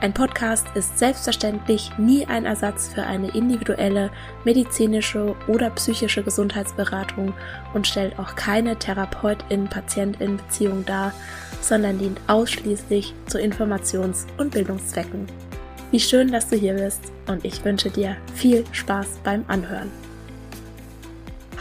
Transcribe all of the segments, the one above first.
ein Podcast ist selbstverständlich nie ein Ersatz für eine individuelle medizinische oder psychische Gesundheitsberatung und stellt auch keine Therapeutin-Patientin-Beziehung dar, sondern dient ausschließlich zu Informations- und Bildungszwecken. Wie schön, dass du hier bist und ich wünsche dir viel Spaß beim Anhören.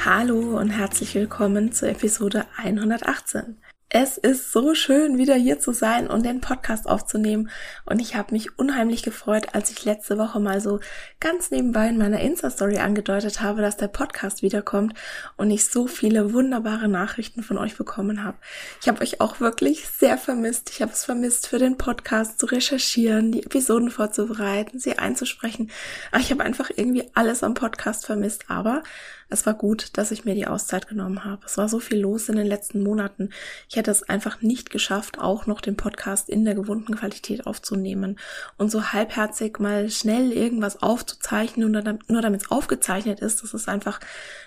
Hallo und herzlich willkommen zur Episode 118. Es ist so schön, wieder hier zu sein und den Podcast aufzunehmen. Und ich habe mich unheimlich gefreut, als ich letzte Woche mal so ganz nebenbei in meiner Insta-Story angedeutet habe, dass der Podcast wiederkommt und ich so viele wunderbare Nachrichten von euch bekommen habe. Ich habe euch auch wirklich sehr vermisst. Ich habe es vermisst, für den Podcast zu recherchieren, die Episoden vorzubereiten, sie einzusprechen. Ich habe einfach irgendwie alles am Podcast vermisst. Aber es war gut, dass ich mir die Auszeit genommen habe. Es war so viel los in den letzten Monaten. Ich hätte es einfach nicht geschafft, auch noch den Podcast in der gewohnten Qualität aufzunehmen und so halbherzig mal schnell irgendwas aufzuzeichnen nur damit es aufgezeichnet ist. Das ist einfach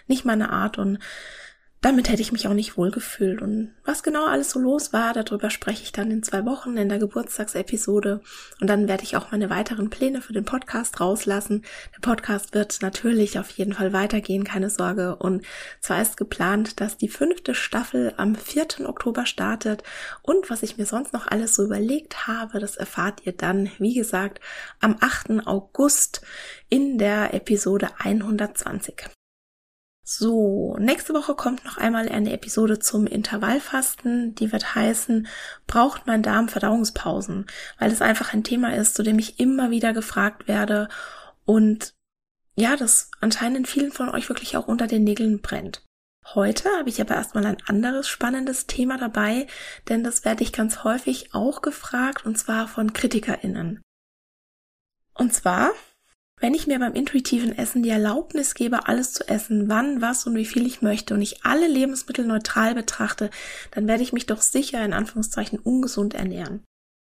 nicht meine Art und damit hätte ich mich auch nicht wohlgefühlt. Und was genau alles so los war, darüber spreche ich dann in zwei Wochen in der Geburtstagsepisode. Und dann werde ich auch meine weiteren Pläne für den Podcast rauslassen. Der Podcast wird natürlich auf jeden Fall weitergehen, keine Sorge. Und zwar ist geplant, dass die fünfte Staffel am 4. Oktober startet. Und was ich mir sonst noch alles so überlegt habe, das erfahrt ihr dann, wie gesagt, am 8. August in der Episode 120. So, nächste Woche kommt noch einmal eine Episode zum Intervallfasten. Die wird heißen, braucht mein Darm Verdauungspausen? Weil es einfach ein Thema ist, zu dem ich immer wieder gefragt werde und ja, das anscheinend vielen von euch wirklich auch unter den Nägeln brennt. Heute habe ich aber erstmal ein anderes spannendes Thema dabei, denn das werde ich ganz häufig auch gefragt und zwar von KritikerInnen. Und zwar wenn ich mir beim intuitiven Essen die Erlaubnis gebe, alles zu essen, wann, was und wie viel ich möchte und ich alle Lebensmittel neutral betrachte, dann werde ich mich doch sicher in Anführungszeichen ungesund ernähren.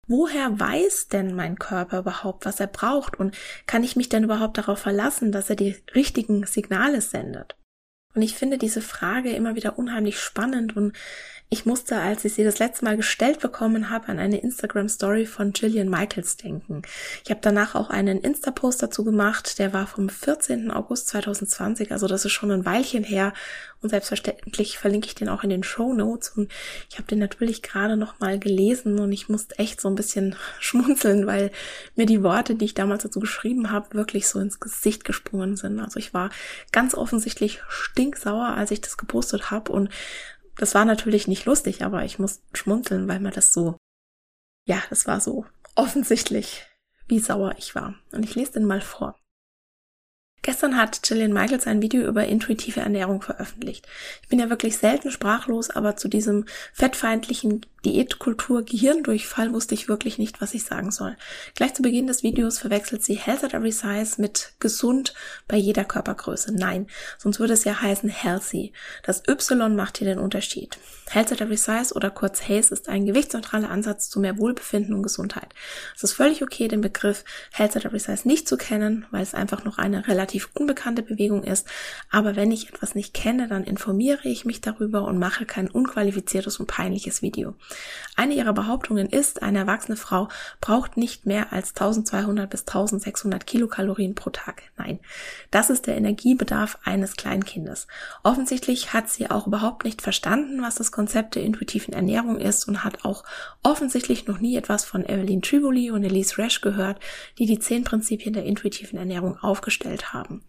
Woher weiß denn mein Körper überhaupt, was er braucht und kann ich mich denn überhaupt darauf verlassen, dass er die richtigen Signale sendet? Und ich finde diese Frage immer wieder unheimlich spannend und ich musste, als ich sie das letzte Mal gestellt bekommen habe, an eine Instagram-Story von Gillian Michaels denken. Ich habe danach auch einen Insta-Post dazu gemacht, der war vom 14. August 2020, also das ist schon ein Weilchen her. Und selbstverständlich verlinke ich den auch in den Show Notes. Und ich habe den natürlich gerade noch mal gelesen und ich musste echt so ein bisschen schmunzeln, weil mir die Worte, die ich damals dazu geschrieben habe, wirklich so ins Gesicht gesprungen sind. Also ich war ganz offensichtlich stinksauer, als ich das gepostet habe und das war natürlich nicht lustig, aber ich muss schmunzeln, weil mir das so, ja, das war so offensichtlich, wie sauer ich war. Und ich lese den mal vor. Gestern hat Gillian Michaels ein Video über intuitive Ernährung veröffentlicht. Ich bin ja wirklich selten sprachlos, aber zu diesem fettfeindlichen Diätkultur Gehirndurchfall wusste ich wirklich nicht, was ich sagen soll. Gleich zu Beginn des Videos verwechselt sie Health at Every Size mit gesund bei jeder Körpergröße. Nein, sonst würde es ja heißen healthy. Das Y macht hier den Unterschied. Health at Every Size oder kurz HACE ist ein gewichtsneutraler Ansatz zu mehr Wohlbefinden und Gesundheit. Es ist völlig okay, den Begriff Health at Every Size nicht zu kennen, weil es einfach noch eine relativ unbekannte Bewegung ist. Aber wenn ich etwas nicht kenne, dann informiere ich mich darüber und mache kein unqualifiziertes und peinliches Video. Eine ihrer Behauptungen ist, eine erwachsene Frau braucht nicht mehr als 1200 bis 1600 Kilokalorien pro Tag. Nein, das ist der Energiebedarf eines Kleinkindes. Offensichtlich hat sie auch überhaupt nicht verstanden, was das Konzept der intuitiven Ernährung ist und hat auch offensichtlich noch nie etwas von Evelyn Triboli und Elise Resch gehört, die die zehn Prinzipien der intuitiven Ernährung aufgestellt haben.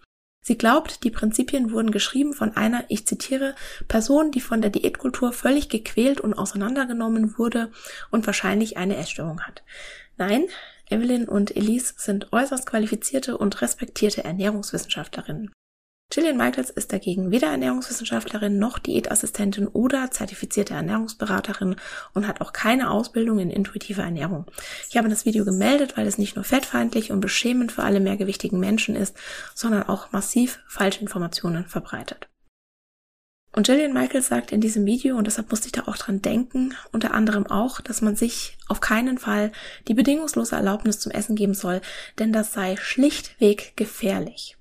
Sie glaubt, die Prinzipien wurden geschrieben von einer, ich zitiere, Person, die von der Diätkultur völlig gequält und auseinandergenommen wurde und wahrscheinlich eine Essstörung hat. Nein, Evelyn und Elise sind äußerst qualifizierte und respektierte Ernährungswissenschaftlerinnen. Gillian Michaels ist dagegen weder Ernährungswissenschaftlerin noch Diätassistentin oder zertifizierte Ernährungsberaterin und hat auch keine Ausbildung in intuitiver Ernährung. Ich habe das Video gemeldet, weil es nicht nur fettfeindlich und beschämend für alle mehrgewichtigen Menschen ist, sondern auch massiv falsche Informationen verbreitet. Und Gillian Michaels sagt in diesem Video, und deshalb musste ich da auch dran denken, unter anderem auch, dass man sich auf keinen Fall die bedingungslose Erlaubnis zum Essen geben soll, denn das sei schlichtweg gefährlich.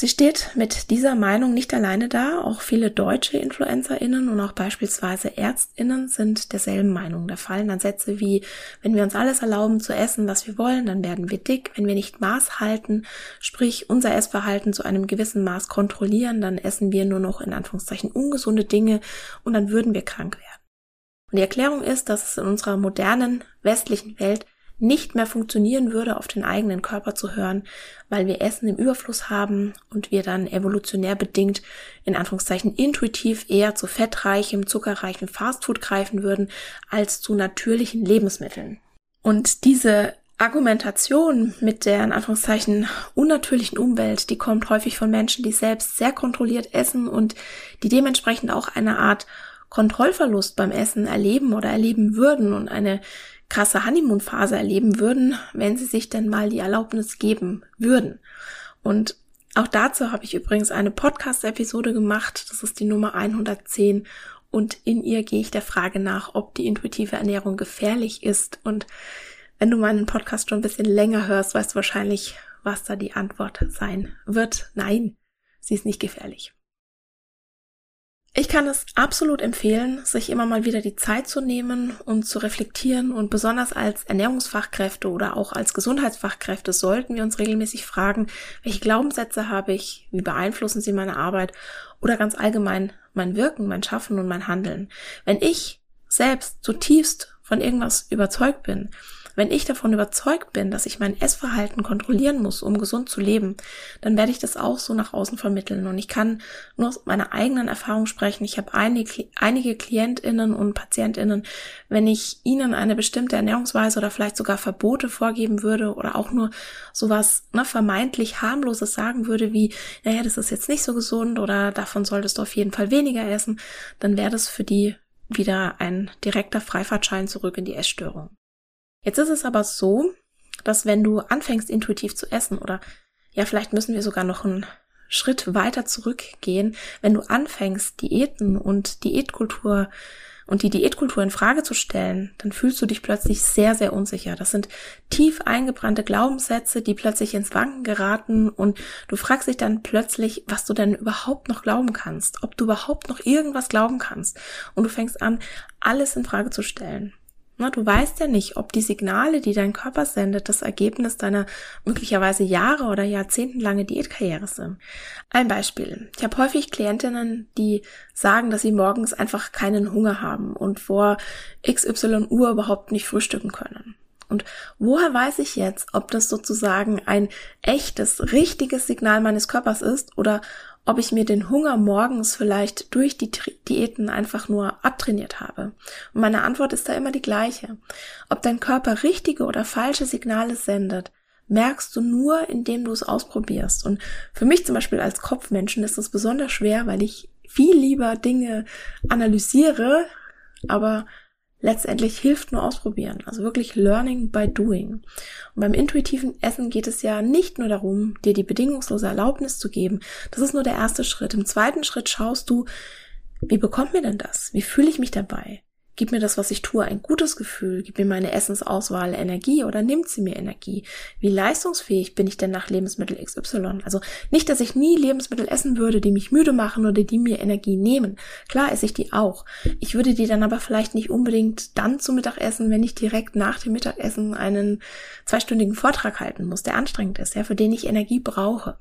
Sie steht mit dieser Meinung nicht alleine da. Auch viele deutsche InfluencerInnen und auch beispielsweise ÄrztInnen sind derselben Meinung. Da fallen dann Sätze wie, wenn wir uns alles erlauben zu essen, was wir wollen, dann werden wir dick. Wenn wir nicht Maß halten, sprich unser Essverhalten zu einem gewissen Maß kontrollieren, dann essen wir nur noch in Anführungszeichen ungesunde Dinge und dann würden wir krank werden. Und die Erklärung ist, dass es in unserer modernen westlichen Welt nicht mehr funktionieren würde, auf den eigenen Körper zu hören, weil wir Essen im Überfluss haben und wir dann evolutionär bedingt in Anführungszeichen intuitiv eher zu fettreichem, zuckerreichem Fastfood greifen würden als zu natürlichen Lebensmitteln. Und diese Argumentation mit der in Anführungszeichen unnatürlichen Umwelt, die kommt häufig von Menschen, die selbst sehr kontrolliert essen und die dementsprechend auch eine Art Kontrollverlust beim Essen erleben oder erleben würden und eine krasse Honeymoon-Phase erleben würden, wenn sie sich denn mal die Erlaubnis geben würden. Und auch dazu habe ich übrigens eine Podcast-Episode gemacht. Das ist die Nummer 110. Und in ihr gehe ich der Frage nach, ob die intuitive Ernährung gefährlich ist. Und wenn du meinen Podcast schon ein bisschen länger hörst, weißt du wahrscheinlich, was da die Antwort sein wird. Nein, sie ist nicht gefährlich. Ich kann es absolut empfehlen, sich immer mal wieder die Zeit zu nehmen und zu reflektieren und besonders als Ernährungsfachkräfte oder auch als Gesundheitsfachkräfte sollten wir uns regelmäßig fragen, welche Glaubenssätze habe ich, wie beeinflussen sie meine Arbeit oder ganz allgemein mein Wirken, mein Schaffen und mein Handeln. Wenn ich selbst zutiefst von irgendwas überzeugt bin, wenn ich davon überzeugt bin, dass ich mein Essverhalten kontrollieren muss, um gesund zu leben, dann werde ich das auch so nach außen vermitteln. Und ich kann nur aus meiner eigenen Erfahrung sprechen. Ich habe einige, einige Klientinnen und Patientinnen, wenn ich ihnen eine bestimmte Ernährungsweise oder vielleicht sogar Verbote vorgeben würde oder auch nur sowas ne, vermeintlich harmloses sagen würde, wie, naja, das ist jetzt nicht so gesund oder davon solltest du auf jeden Fall weniger essen, dann wäre das für die wieder ein direkter Freifahrtschein zurück in die Essstörung. Jetzt ist es aber so, dass wenn du anfängst intuitiv zu essen oder ja, vielleicht müssen wir sogar noch einen Schritt weiter zurückgehen, wenn du anfängst Diäten und Diätkultur und die Diätkultur in Frage zu stellen, dann fühlst du dich plötzlich sehr, sehr unsicher. Das sind tief eingebrannte Glaubenssätze, die plötzlich ins Wanken geraten und du fragst dich dann plötzlich, was du denn überhaupt noch glauben kannst, ob du überhaupt noch irgendwas glauben kannst. Und du fängst an, alles in Frage zu stellen. Na, du weißt ja nicht, ob die Signale, die dein Körper sendet, das Ergebnis deiner möglicherweise Jahre oder jahrzehntelange Diätkarriere sind. Ein Beispiel. Ich habe häufig Klientinnen, die sagen, dass sie morgens einfach keinen Hunger haben und vor XY Uhr überhaupt nicht frühstücken können. Und woher weiß ich jetzt, ob das sozusagen ein echtes, richtiges Signal meines Körpers ist oder ob ich mir den Hunger morgens vielleicht durch die Diäten einfach nur abtrainiert habe. Und meine Antwort ist da immer die gleiche. Ob dein Körper richtige oder falsche Signale sendet, merkst du nur, indem du es ausprobierst. Und für mich zum Beispiel als Kopfmenschen ist das besonders schwer, weil ich viel lieber Dinge analysiere, aber letztendlich hilft nur ausprobieren. Also wirklich Learning by Doing. Und beim intuitiven Essen geht es ja nicht nur darum, dir die bedingungslose Erlaubnis zu geben. Das ist nur der erste Schritt. Im zweiten Schritt schaust du, wie bekommt mir denn das? Wie fühle ich mich dabei? Gibt mir das, was ich tue, ein gutes Gefühl? Gibt mir meine Essensauswahl Energie oder nimmt sie mir Energie? Wie leistungsfähig bin ich denn nach Lebensmittel XY? Also nicht, dass ich nie Lebensmittel essen würde, die mich müde machen oder die mir Energie nehmen. Klar esse ich die auch. Ich würde die dann aber vielleicht nicht unbedingt dann zu Mittag essen, wenn ich direkt nach dem Mittagessen einen zweistündigen Vortrag halten muss, der anstrengend ist, ja, für den ich Energie brauche.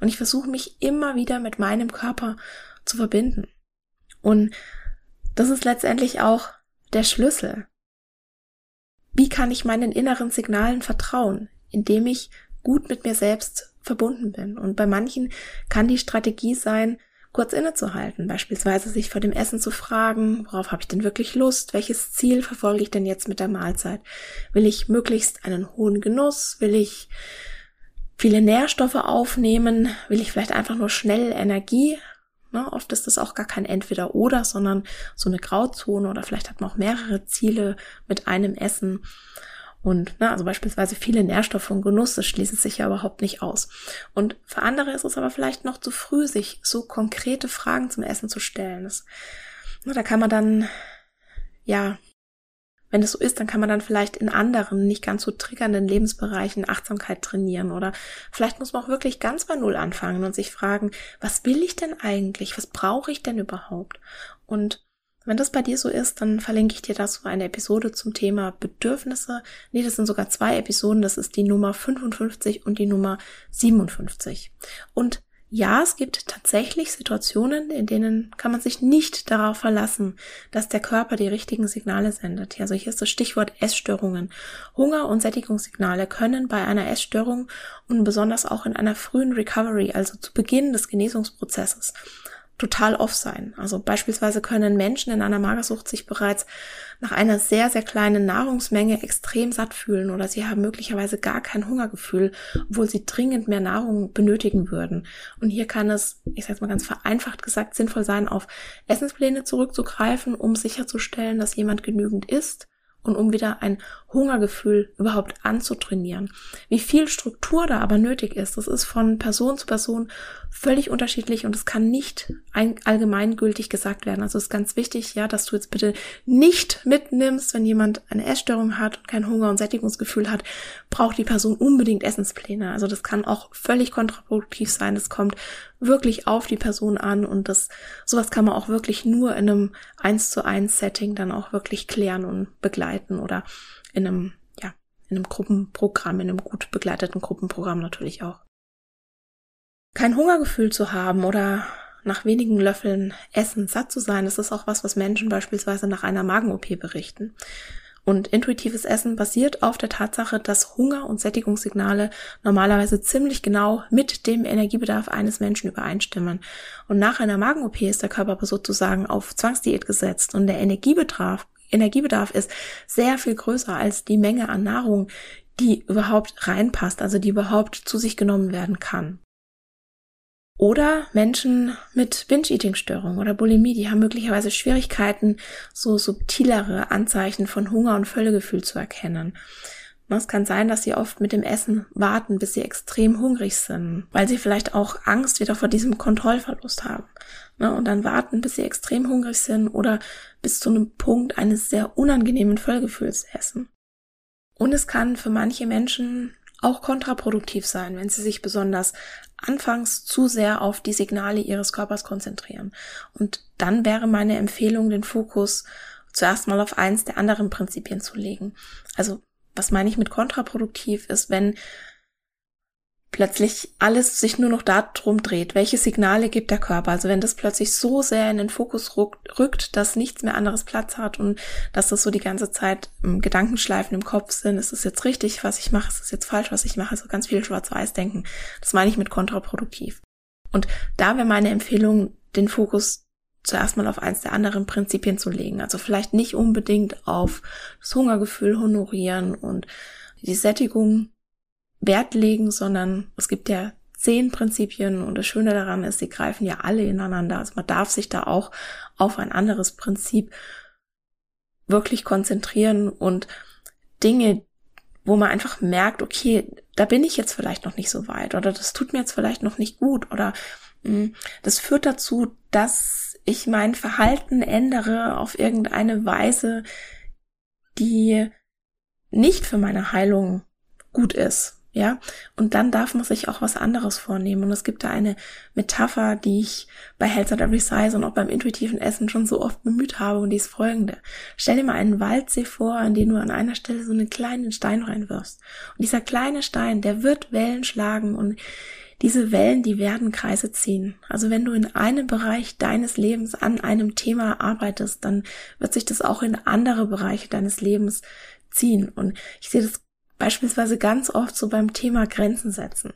Und ich versuche mich immer wieder mit meinem Körper zu verbinden. Und das ist letztendlich auch der Schlüssel. Wie kann ich meinen inneren Signalen vertrauen, indem ich gut mit mir selbst verbunden bin. Und bei manchen kann die Strategie sein, kurz innezuhalten, beispielsweise sich vor dem Essen zu fragen, worauf habe ich denn wirklich Lust, welches Ziel verfolge ich denn jetzt mit der Mahlzeit? Will ich möglichst einen hohen Genuss? Will ich viele Nährstoffe aufnehmen? Will ich vielleicht einfach nur schnell Energie? Ne, oft ist das auch gar kein Entweder-Oder, sondern so eine Grauzone oder vielleicht hat man auch mehrere Ziele mit einem Essen. Und ne, also beispielsweise viele Nährstoffe und Genuss, das schließen sich ja überhaupt nicht aus. Und für andere ist es aber vielleicht noch zu früh, sich so konkrete Fragen zum Essen zu stellen. Das, ne, da kann man dann, ja, wenn es so ist, dann kann man dann vielleicht in anderen, nicht ganz so triggernden Lebensbereichen Achtsamkeit trainieren. Oder vielleicht muss man auch wirklich ganz bei Null anfangen und sich fragen, was will ich denn eigentlich? Was brauche ich denn überhaupt? Und wenn das bei dir so ist, dann verlinke ich dir dazu eine Episode zum Thema Bedürfnisse. Nee, das sind sogar zwei Episoden. Das ist die Nummer 55 und die Nummer 57. Und ja, es gibt tatsächlich Situationen, in denen kann man sich nicht darauf verlassen, dass der Körper die richtigen Signale sendet. Also hier ist das Stichwort Essstörungen. Hunger- und Sättigungssignale können bei einer Essstörung und besonders auch in einer frühen Recovery, also zu Beginn des Genesungsprozesses, total off sein. Also beispielsweise können Menschen in einer Magersucht sich bereits nach einer sehr, sehr kleinen Nahrungsmenge extrem satt fühlen oder sie haben möglicherweise gar kein Hungergefühl, obwohl sie dringend mehr Nahrung benötigen würden. Und hier kann es, ich sage mal ganz vereinfacht gesagt, sinnvoll sein, auf Essenspläne zurückzugreifen, um sicherzustellen, dass jemand genügend isst und um wieder ein Hungergefühl überhaupt anzutrainieren. Wie viel Struktur da aber nötig ist, das ist von Person zu Person völlig unterschiedlich und es kann nicht allgemeingültig gesagt werden. Also es ist ganz wichtig, ja, dass du jetzt bitte nicht mitnimmst, wenn jemand eine Essstörung hat und kein Hunger- und Sättigungsgefühl hat, braucht die Person unbedingt Essenspläne. Also das kann auch völlig kontraproduktiv sein. Es kommt wirklich auf die Person an und das, sowas kann man auch wirklich nur in einem eins zu eins Setting dann auch wirklich klären und begleiten oder in einem, ja, in einem Gruppenprogramm, in einem gut begleiteten Gruppenprogramm natürlich auch. Kein Hungergefühl zu haben oder nach wenigen Löffeln Essen satt zu sein, das ist auch was, was Menschen beispielsweise nach einer Magen-OP berichten. Und intuitives Essen basiert auf der Tatsache, dass Hunger- und Sättigungssignale normalerweise ziemlich genau mit dem Energiebedarf eines Menschen übereinstimmen. Und nach einer Magen-OP ist der Körper aber sozusagen auf Zwangsdiät gesetzt und der Energiebedarf Energiebedarf ist sehr viel größer als die Menge an Nahrung, die überhaupt reinpasst, also die überhaupt zu sich genommen werden kann. Oder Menschen mit Binge-Eating-Störung oder Bulimie, die haben möglicherweise Schwierigkeiten, so subtilere Anzeichen von Hunger und Völlegefühl zu erkennen. Es kann sein, dass sie oft mit dem Essen warten, bis sie extrem hungrig sind, weil sie vielleicht auch Angst wieder vor diesem Kontrollverlust haben. Ne, und dann warten, bis sie extrem hungrig sind oder bis zu einem Punkt eines sehr unangenehmen Vollgefühls essen. Und es kann für manche Menschen auch kontraproduktiv sein, wenn sie sich besonders anfangs zu sehr auf die Signale ihres Körpers konzentrieren. Und dann wäre meine Empfehlung, den Fokus zuerst mal auf eins der anderen Prinzipien zu legen. Also, was meine ich mit kontraproduktiv ist, wenn plötzlich alles sich nur noch darum dreht, welche Signale gibt der Körper. Also wenn das plötzlich so sehr in den Fokus rückt, dass nichts mehr anderes Platz hat und dass das so die ganze Zeit ähm, Gedankenschleifen im Kopf sind, ist es jetzt richtig, was ich mache, ist es jetzt falsch, was ich mache, also ganz viel schwarz-weiß denken. Das meine ich mit kontraproduktiv. Und da wäre meine Empfehlung, den Fokus zuerst mal auf eins der anderen Prinzipien zu legen. Also vielleicht nicht unbedingt auf das Hungergefühl honorieren und die Sättigung Wert legen, sondern es gibt ja zehn Prinzipien und das Schöne daran ist, sie greifen ja alle ineinander. Also man darf sich da auch auf ein anderes Prinzip wirklich konzentrieren und Dinge, wo man einfach merkt, okay, da bin ich jetzt vielleicht noch nicht so weit oder das tut mir jetzt vielleicht noch nicht gut oder mh, hm, das führt dazu, dass ich mein Verhalten ändere auf irgendeine Weise, die nicht für meine Heilung gut ist. Ja, und dann darf man sich auch was anderes vornehmen. Und es gibt da eine Metapher, die ich bei Health at Every Size und auch beim intuitiven Essen schon so oft bemüht habe und die ist folgende. Stell dir mal einen Waldsee vor, an den du an einer Stelle so einen kleinen Stein reinwirfst. Und dieser kleine Stein, der wird Wellen schlagen und diese Wellen, die werden Kreise ziehen. Also wenn du in einem Bereich deines Lebens an einem Thema arbeitest, dann wird sich das auch in andere Bereiche deines Lebens ziehen. Und ich sehe das beispielsweise ganz oft so beim Thema Grenzen setzen.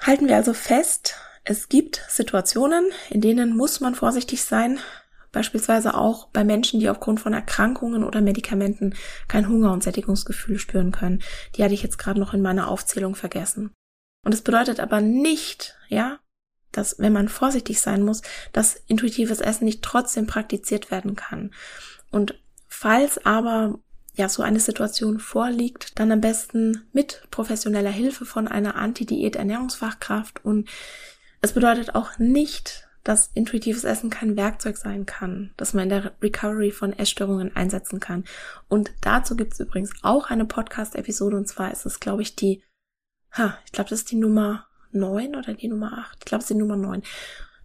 Halten wir also fest, es gibt Situationen, in denen muss man vorsichtig sein, beispielsweise auch bei Menschen, die aufgrund von Erkrankungen oder Medikamenten kein Hunger und Sättigungsgefühl spüren können. Die hatte ich jetzt gerade noch in meiner Aufzählung vergessen. Und es bedeutet aber nicht, ja, dass wenn man vorsichtig sein muss, dass intuitives Essen nicht trotzdem praktiziert werden kann. Und falls aber ja so eine Situation vorliegt, dann am besten mit professioneller Hilfe von einer Anti-Diät-Ernährungsfachkraft. Und es bedeutet auch nicht, dass intuitives Essen kein Werkzeug sein kann, das man in der Recovery von Essstörungen einsetzen kann. Und dazu gibt es übrigens auch eine Podcast-Episode und zwar ist es, glaube ich, die, ha, ich glaube, das ist die Nummer neun oder die Nummer acht. Ich glaube, es ist die Nummer neun.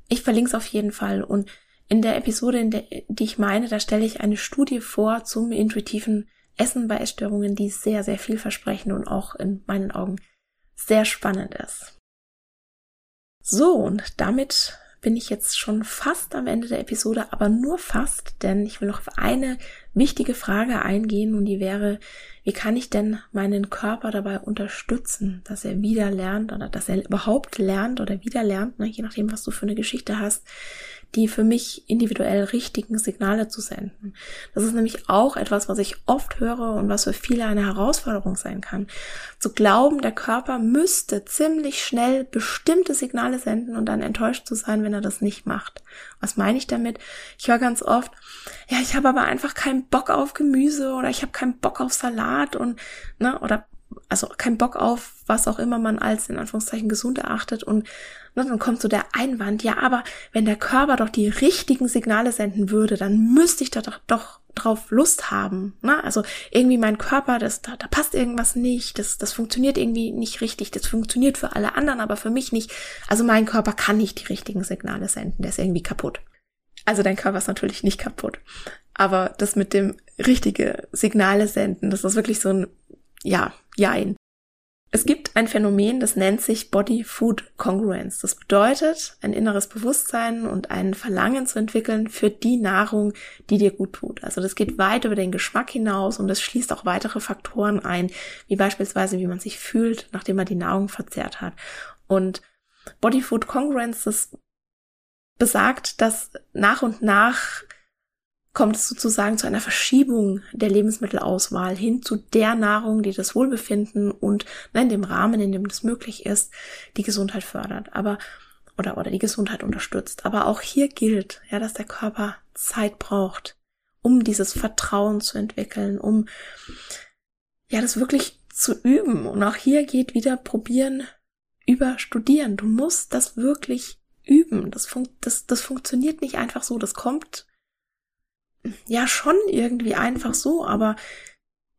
Ich verlinke es auf jeden Fall. Und in der Episode, in der, die ich meine, da stelle ich eine Studie vor zum intuitiven Essen bei Essstörungen, die sehr, sehr vielversprechend und auch in meinen Augen sehr spannend ist. So, und damit bin ich jetzt schon fast am Ende der Episode, aber nur fast, denn ich will noch auf eine wichtige Frage eingehen und die wäre, wie kann ich denn meinen Körper dabei unterstützen, dass er wieder lernt oder dass er überhaupt lernt oder wieder lernt, ne, je nachdem, was du für eine Geschichte hast, die für mich individuell richtigen Signale zu senden. Das ist nämlich auch etwas, was ich oft höre und was für viele eine Herausforderung sein kann. Zu glauben, der Körper müsste ziemlich schnell bestimmte Signale senden und dann enttäuscht zu sein, wenn er das nicht macht. Was meine ich damit? Ich höre ganz oft, ja, ich habe aber einfach keinen Bock auf Gemüse oder ich habe keinen Bock auf Salat und, ne, oder also keinen Bock auf, was auch immer man als in Anführungszeichen gesund erachtet und ne, dann kommt so der Einwand, ja, aber wenn der Körper doch die richtigen Signale senden würde, dann müsste ich da doch, doch drauf Lust haben. Ne? Also irgendwie mein Körper, das, da, da passt irgendwas nicht, das, das funktioniert irgendwie nicht richtig, das funktioniert für alle anderen, aber für mich nicht. Also mein Körper kann nicht die richtigen Signale senden, der ist irgendwie kaputt. Also dein Körper ist natürlich nicht kaputt. Aber das mit dem richtige Signale senden, das ist wirklich so ein ja, jein. Es gibt ein Phänomen, das nennt sich Body-Food-Congruence. Das bedeutet, ein inneres Bewusstsein und ein Verlangen zu entwickeln für die Nahrung, die dir gut tut. Also das geht weit über den Geschmack hinaus und es schließt auch weitere Faktoren ein, wie beispielsweise, wie man sich fühlt, nachdem man die Nahrung verzehrt hat. Und Body-Food-Congruence, das besagt, dass nach und nach kommt es sozusagen zu einer Verschiebung der Lebensmittelauswahl hin zu der Nahrung, die das Wohlbefinden und in dem Rahmen, in dem das möglich ist, die Gesundheit fördert, aber oder oder die Gesundheit unterstützt. Aber auch hier gilt, ja, dass der Körper Zeit braucht, um dieses Vertrauen zu entwickeln, um ja das wirklich zu üben. Und auch hier geht wieder probieren über studieren. Du musst das wirklich üben. Das, fun das, das funktioniert nicht einfach so. Das kommt ja schon irgendwie einfach so, aber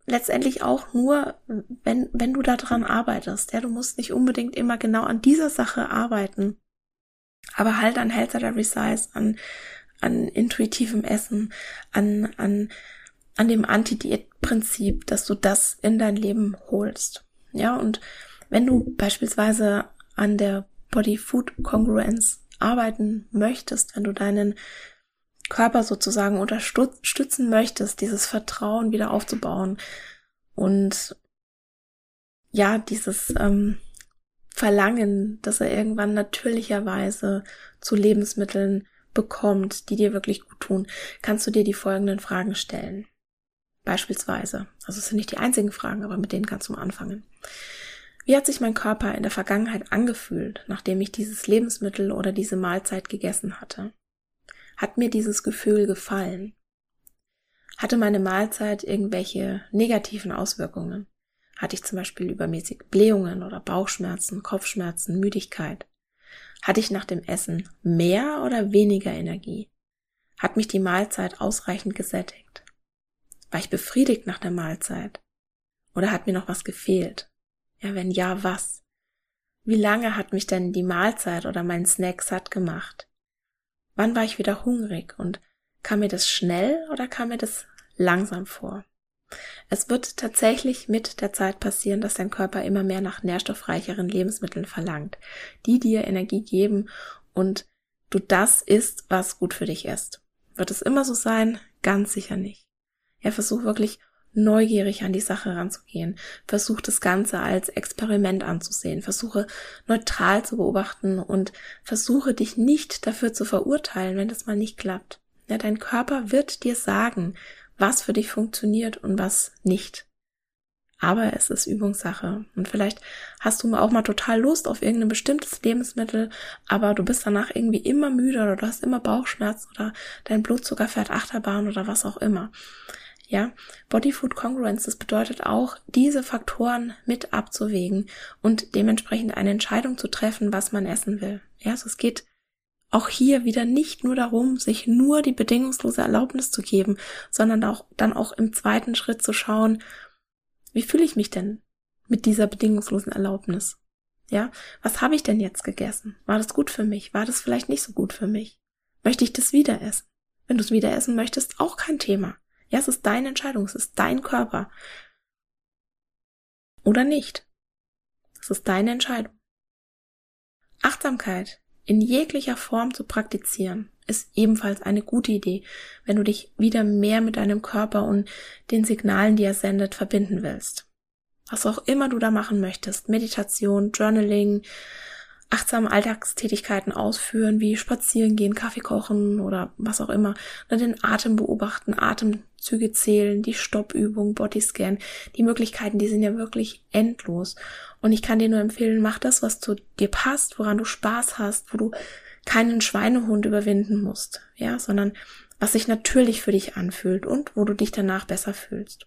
letztendlich auch nur, wenn, wenn du daran arbeitest. Ja, du musst nicht unbedingt immer genau an dieser Sache arbeiten. Aber halt an Health at Every Size, an, an intuitivem Essen, an, an, an dem Anti-Diät-Prinzip, dass du das in dein Leben holst. Ja, und wenn du beispielsweise an der Body-Food-Kongruenz arbeiten möchtest, wenn du deinen Körper sozusagen unterstützen möchtest, dieses Vertrauen wieder aufzubauen und ja, dieses ähm, Verlangen, dass er irgendwann natürlicherweise zu Lebensmitteln bekommt, die dir wirklich gut tun, kannst du dir die folgenden Fragen stellen. Beispielsweise, also es sind nicht die einzigen Fragen, aber mit denen kannst du mal anfangen. Wie hat sich mein Körper in der Vergangenheit angefühlt, nachdem ich dieses Lebensmittel oder diese Mahlzeit gegessen hatte? Hat mir dieses Gefühl gefallen? Hatte meine Mahlzeit irgendwelche negativen Auswirkungen? Hatte ich zum Beispiel übermäßig Blähungen oder Bauchschmerzen, Kopfschmerzen, Müdigkeit? Hatte ich nach dem Essen mehr oder weniger Energie? Hat mich die Mahlzeit ausreichend gesättigt? War ich befriedigt nach der Mahlzeit? Oder hat mir noch was gefehlt? Ja, wenn ja, was? Wie lange hat mich denn die Mahlzeit oder mein Snack satt gemacht? Wann war ich wieder hungrig und kam mir das schnell oder kam mir das langsam vor? Es wird tatsächlich mit der Zeit passieren, dass dein Körper immer mehr nach nährstoffreicheren Lebensmitteln verlangt, die dir Energie geben und du das isst, was gut für dich ist. Wird es immer so sein? Ganz sicher nicht. Ja, versuch wirklich neugierig an die Sache ranzugehen. Versuch das Ganze als Experiment anzusehen. Versuche neutral zu beobachten und versuche dich nicht dafür zu verurteilen, wenn das mal nicht klappt. Ja, dein Körper wird dir sagen, was für dich funktioniert und was nicht. Aber es ist Übungssache. Und vielleicht hast du auch mal total Lust auf irgendein bestimmtes Lebensmittel, aber du bist danach irgendwie immer müde oder du hast immer Bauchschmerzen oder dein Blutzucker fährt Achterbahn oder was auch immer. Ja, Body Food Congruence, das bedeutet auch, diese Faktoren mit abzuwägen und dementsprechend eine Entscheidung zu treffen, was man essen will. Ja, also es geht auch hier wieder nicht nur darum, sich nur die bedingungslose Erlaubnis zu geben, sondern auch dann auch im zweiten Schritt zu schauen, wie fühle ich mich denn mit dieser bedingungslosen Erlaubnis? Ja, was habe ich denn jetzt gegessen? War das gut für mich? War das vielleicht nicht so gut für mich? Möchte ich das wieder essen? Wenn du es wieder essen möchtest, auch kein Thema. Ja, es ist deine Entscheidung, es ist dein Körper. Oder nicht. Es ist deine Entscheidung. Achtsamkeit in jeglicher Form zu praktizieren, ist ebenfalls eine gute Idee, wenn du dich wieder mehr mit deinem Körper und den Signalen, die er sendet, verbinden willst. Was auch immer du da machen möchtest, Meditation, Journaling, achtsame Alltagstätigkeiten ausführen, wie spazieren gehen, Kaffee kochen oder was auch immer, dann den Atem beobachten, Atemzüge zählen, die Stoppübung, Bodyscan, die Möglichkeiten, die sind ja wirklich endlos. Und ich kann dir nur empfehlen, mach das, was zu dir passt, woran du Spaß hast, wo du keinen Schweinehund überwinden musst, ja, sondern was sich natürlich für dich anfühlt und wo du dich danach besser fühlst.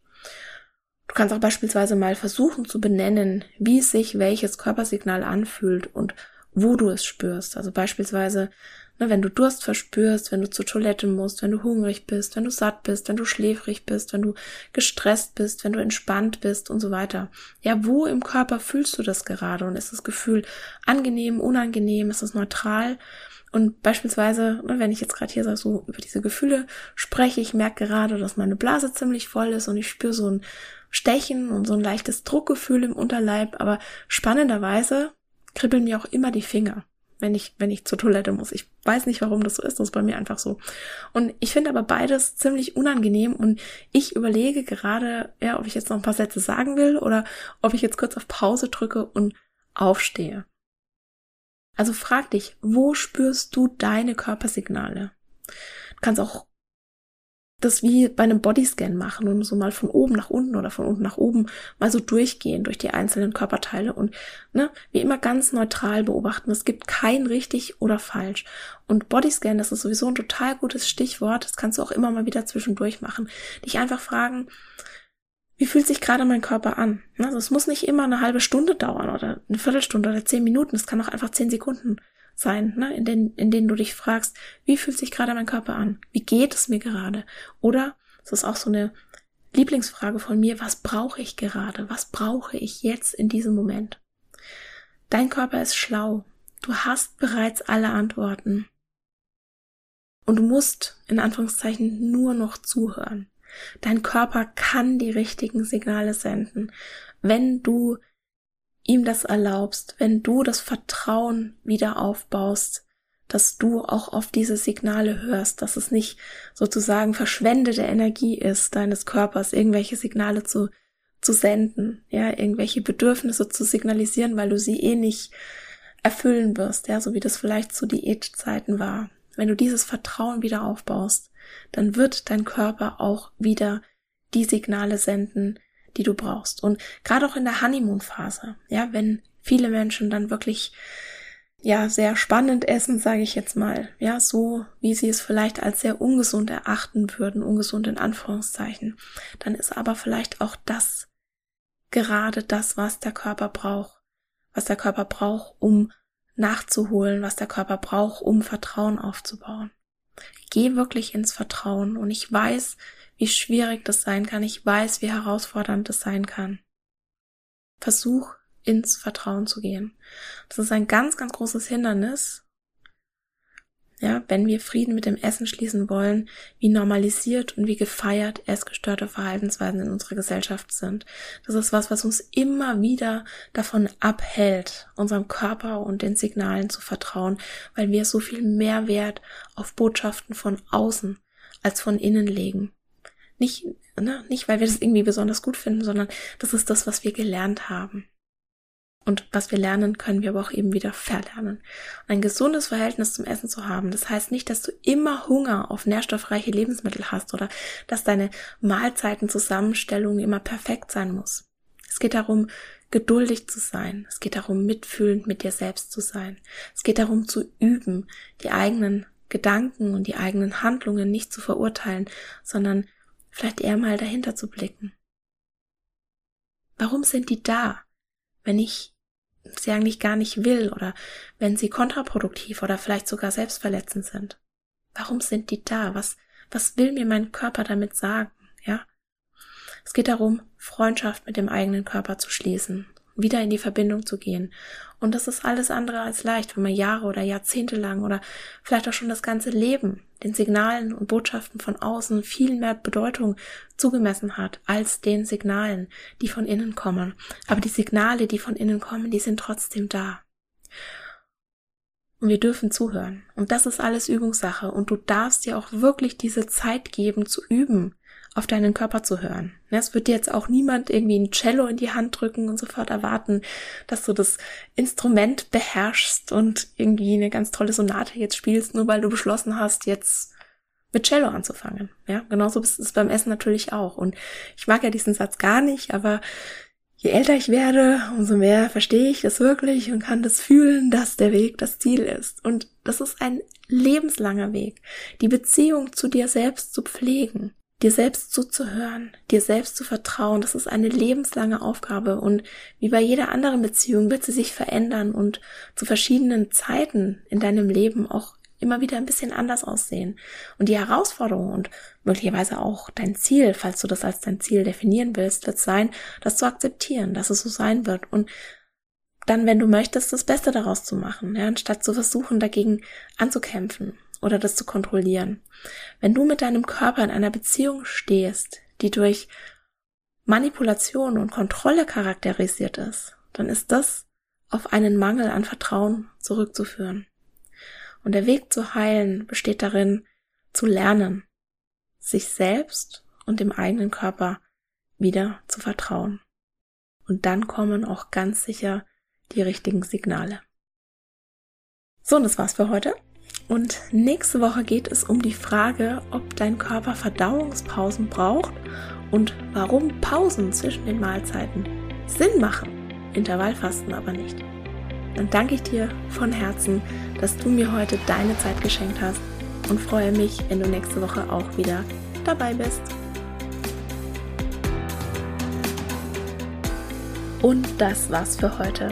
Du kannst auch beispielsweise mal versuchen zu benennen, wie sich welches Körpersignal anfühlt und wo du es spürst. Also beispielsweise, ne, wenn du Durst verspürst, wenn du zur Toilette musst, wenn du hungrig bist, wenn du satt bist, wenn du schläfrig bist, wenn du gestresst bist, wenn du entspannt bist und so weiter. Ja, wo im Körper fühlst du das gerade? Und ist das Gefühl angenehm, unangenehm, ist es neutral? Und beispielsweise, ne, wenn ich jetzt gerade hier so über diese Gefühle spreche, ich merke gerade, dass meine Blase ziemlich voll ist und ich spüre so ein Stechen und so ein leichtes Druckgefühl im Unterleib, aber spannenderweise kribbeln mir auch immer die Finger, wenn ich, wenn ich zur Toilette muss. Ich weiß nicht, warum das so ist, das ist bei mir einfach so. Und ich finde aber beides ziemlich unangenehm und ich überlege gerade, ja, ob ich jetzt noch ein paar Sätze sagen will oder ob ich jetzt kurz auf Pause drücke und aufstehe. Also frag dich, wo spürst du deine Körpersignale? Du kannst auch das wie bei einem Bodyscan machen und so mal von oben nach unten oder von unten nach oben mal so durchgehen durch die einzelnen Körperteile und ne, wie immer ganz neutral beobachten. Es gibt kein richtig oder falsch. Und Bodyscan, das ist sowieso ein total gutes Stichwort. Das kannst du auch immer mal wieder zwischendurch machen. Dich einfach fragen, wie fühlt sich gerade mein Körper an? Also es muss nicht immer eine halbe Stunde dauern oder eine Viertelstunde oder zehn Minuten. Es kann auch einfach zehn Sekunden sein, ne? in, den, in denen du dich fragst, wie fühlt sich gerade mein Körper an? Wie geht es mir gerade? Oder, das ist auch so eine Lieblingsfrage von mir, was brauche ich gerade? Was brauche ich jetzt in diesem Moment? Dein Körper ist schlau. Du hast bereits alle Antworten. Und du musst, in Anführungszeichen, nur noch zuhören. Dein Körper kann die richtigen Signale senden, wenn du ihm das erlaubst, wenn du das Vertrauen wieder aufbaust, dass du auch auf diese Signale hörst, dass es nicht sozusagen verschwendete Energie ist, deines Körpers irgendwelche Signale zu, zu senden, ja, irgendwelche Bedürfnisse zu signalisieren, weil du sie eh nicht erfüllen wirst, ja, so wie das vielleicht zu Diätzeiten war. Wenn du dieses Vertrauen wieder aufbaust, dann wird dein Körper auch wieder die Signale senden, die du brauchst. Und gerade auch in der Honeymoon-Phase, ja, wenn viele Menschen dann wirklich ja sehr spannend essen, sage ich jetzt mal, ja, so wie sie es vielleicht als sehr ungesund erachten würden, ungesund in Anführungszeichen, dann ist aber vielleicht auch das gerade das, was der Körper braucht, was der Körper braucht, um nachzuholen, was der Körper braucht, um Vertrauen aufzubauen. Geh wirklich ins Vertrauen und ich weiß, wie schwierig das sein kann. Ich weiß, wie herausfordernd das sein kann. Versuch ins Vertrauen zu gehen. Das ist ein ganz, ganz großes Hindernis, ja, wenn wir Frieden mit dem Essen schließen wollen, wie normalisiert und wie gefeiert essgestörte Verhaltensweisen in unserer Gesellschaft sind. Das ist was, was uns immer wieder davon abhält, unserem Körper und den Signalen zu vertrauen, weil wir so viel mehr Wert auf Botschaften von außen als von innen legen. Nicht Ne? Nicht, weil wir das irgendwie besonders gut finden, sondern das ist das, was wir gelernt haben. Und was wir lernen, können wir aber auch eben wieder verlernen. Ein gesundes Verhältnis zum Essen zu haben, das heißt nicht, dass du immer Hunger auf nährstoffreiche Lebensmittel hast oder dass deine Mahlzeitenzusammenstellung immer perfekt sein muss. Es geht darum, geduldig zu sein. Es geht darum, mitfühlend mit dir selbst zu sein. Es geht darum, zu üben, die eigenen Gedanken und die eigenen Handlungen nicht zu verurteilen, sondern vielleicht eher mal dahinter zu blicken. Warum sind die da, wenn ich sie eigentlich gar nicht will oder wenn sie kontraproduktiv oder vielleicht sogar selbstverletzend sind? Warum sind die da? Was, was will mir mein Körper damit sagen? Ja? Es geht darum, Freundschaft mit dem eigenen Körper zu schließen, wieder in die Verbindung zu gehen. Und das ist alles andere als leicht, wenn man Jahre oder Jahrzehnte lang oder vielleicht auch schon das ganze Leben den Signalen und Botschaften von außen viel mehr Bedeutung zugemessen hat als den Signalen, die von innen kommen. Aber die Signale, die von innen kommen, die sind trotzdem da. Und wir dürfen zuhören. Und das ist alles Übungssache. Und du darfst dir auch wirklich diese Zeit geben zu üben, auf deinen Körper zu hören. Es wird dir jetzt auch niemand irgendwie ein Cello in die Hand drücken und sofort erwarten, dass du das Instrument beherrschst und irgendwie eine ganz tolle Sonate jetzt spielst, nur weil du beschlossen hast, jetzt mit Cello anzufangen. Ja, genauso ist es beim Essen natürlich auch. Und ich mag ja diesen Satz gar nicht, aber je älter ich werde, umso mehr verstehe ich das wirklich und kann das fühlen, dass der Weg das Ziel ist. Und das ist ein lebenslanger Weg, die Beziehung zu dir selbst zu pflegen dir selbst zuzuhören, dir selbst zu vertrauen, das ist eine lebenslange Aufgabe. Und wie bei jeder anderen Beziehung wird sie sich verändern und zu verschiedenen Zeiten in deinem Leben auch immer wieder ein bisschen anders aussehen. Und die Herausforderung und möglicherweise auch dein Ziel, falls du das als dein Ziel definieren willst, wird sein, das zu akzeptieren, dass es so sein wird. Und dann, wenn du möchtest, das Beste daraus zu machen, ja, anstatt zu versuchen, dagegen anzukämpfen oder das zu kontrollieren. Wenn du mit deinem Körper in einer Beziehung stehst, die durch Manipulation und Kontrolle charakterisiert ist, dann ist das auf einen Mangel an Vertrauen zurückzuführen. Und der Weg zu heilen besteht darin, zu lernen, sich selbst und dem eigenen Körper wieder zu vertrauen. Und dann kommen auch ganz sicher die richtigen Signale. So, und das war's für heute. Und nächste Woche geht es um die Frage, ob dein Körper Verdauungspausen braucht und warum Pausen zwischen den Mahlzeiten Sinn machen, Intervallfasten aber nicht. Dann danke ich dir von Herzen, dass du mir heute deine Zeit geschenkt hast und freue mich, wenn du nächste Woche auch wieder dabei bist. Und das war's für heute.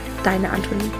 deine Antonie.